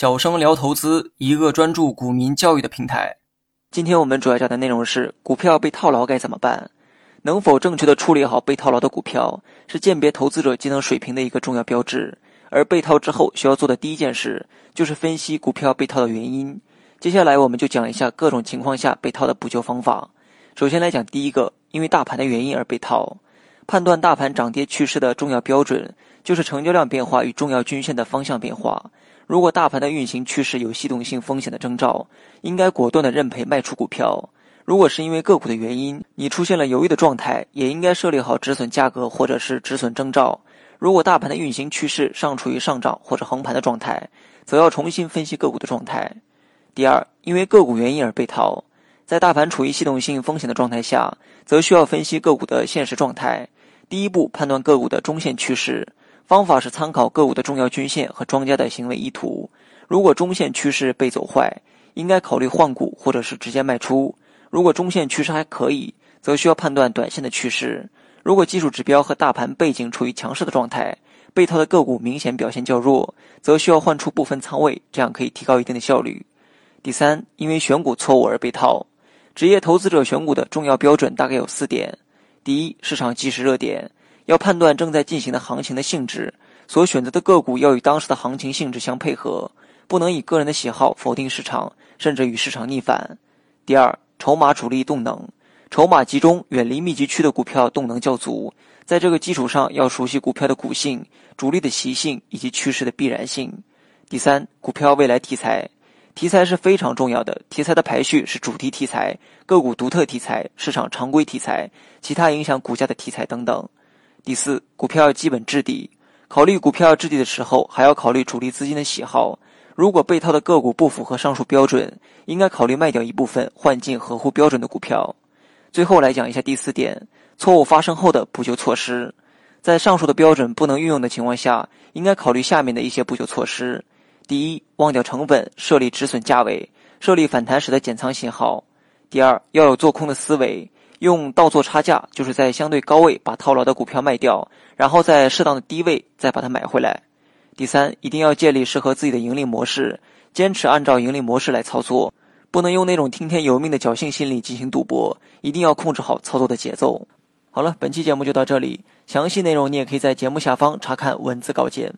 小生聊投资，一个专注股民教育的平台。今天我们主要讲的内容是：股票被套牢该怎么办？能否正确的处理好被套牢的股票，是鉴别投资者技能水平的一个重要标志。而被套之后需要做的第一件事，就是分析股票被套的原因。接下来我们就讲一下各种情况下被套的补救方法。首先来讲第一个，因为大盘的原因而被套。判断大盘涨跌趋势的重要标准，就是成交量变化与重要均线的方向变化。如果大盘的运行趋势有系统性风险的征兆，应该果断的认赔卖出股票。如果是因为个股的原因，你出现了犹豫的状态，也应该设立好止损价格或者是止损征兆。如果大盘的运行趋势尚处于上涨或者横盘的状态，则要重新分析个股的状态。第二，因为个股原因而被套，在大盘处于系统性风险的状态下，则需要分析个股的现实状态。第一步，判断个股的中线趋势。方法是参考个股的重要均线和庄家的行为意图。如果中线趋势被走坏，应该考虑换股或者是直接卖出；如果中线趋势还可以，则需要判断短线的趋势。如果技术指标和大盘背景处于强势的状态，被套的个股明显表现较弱，则需要换出部分仓位，这样可以提高一定的效率。第三，因为选股错误而被套。职业投资者选股的重要标准大概有四点：第一，市场即时热点。要判断正在进行的行情的性质，所选择的个股要与当时的行情性质相配合，不能以个人的喜好否定市场，甚至与市场逆反。第二，筹码主力动能，筹码集中、远离密集区的股票动能较足，在这个基础上要熟悉股票的股性、主力的习性以及趋势的必然性。第三，股票未来题材，题材是非常重要的，题材的排序是主题题材、个股独特题材、市场常规题材、其他影响股价的题材等等。第四，股票要基本质地。考虑股票质地的时候，还要考虑主力资金的喜好。如果被套的个股不符合上述标准，应该考虑卖掉一部分，换进合乎标准的股票。最后来讲一下第四点：错误发生后的补救措施。在上述的标准不能运用的情况下，应该考虑下面的一些补救措施：第一，忘掉成本，设立止损价位，设立反弹时的减仓信号；第二，要有做空的思维。用倒做差价，就是在相对高位把套牢的股票卖掉，然后在适当的低位再把它买回来。第三，一定要建立适合自己的盈利模式，坚持按照盈利模式来操作，不能用那种听天由命的侥幸心理进行赌博，一定要控制好操作的节奏。好了，本期节目就到这里，详细内容你也可以在节目下方查看文字稿件。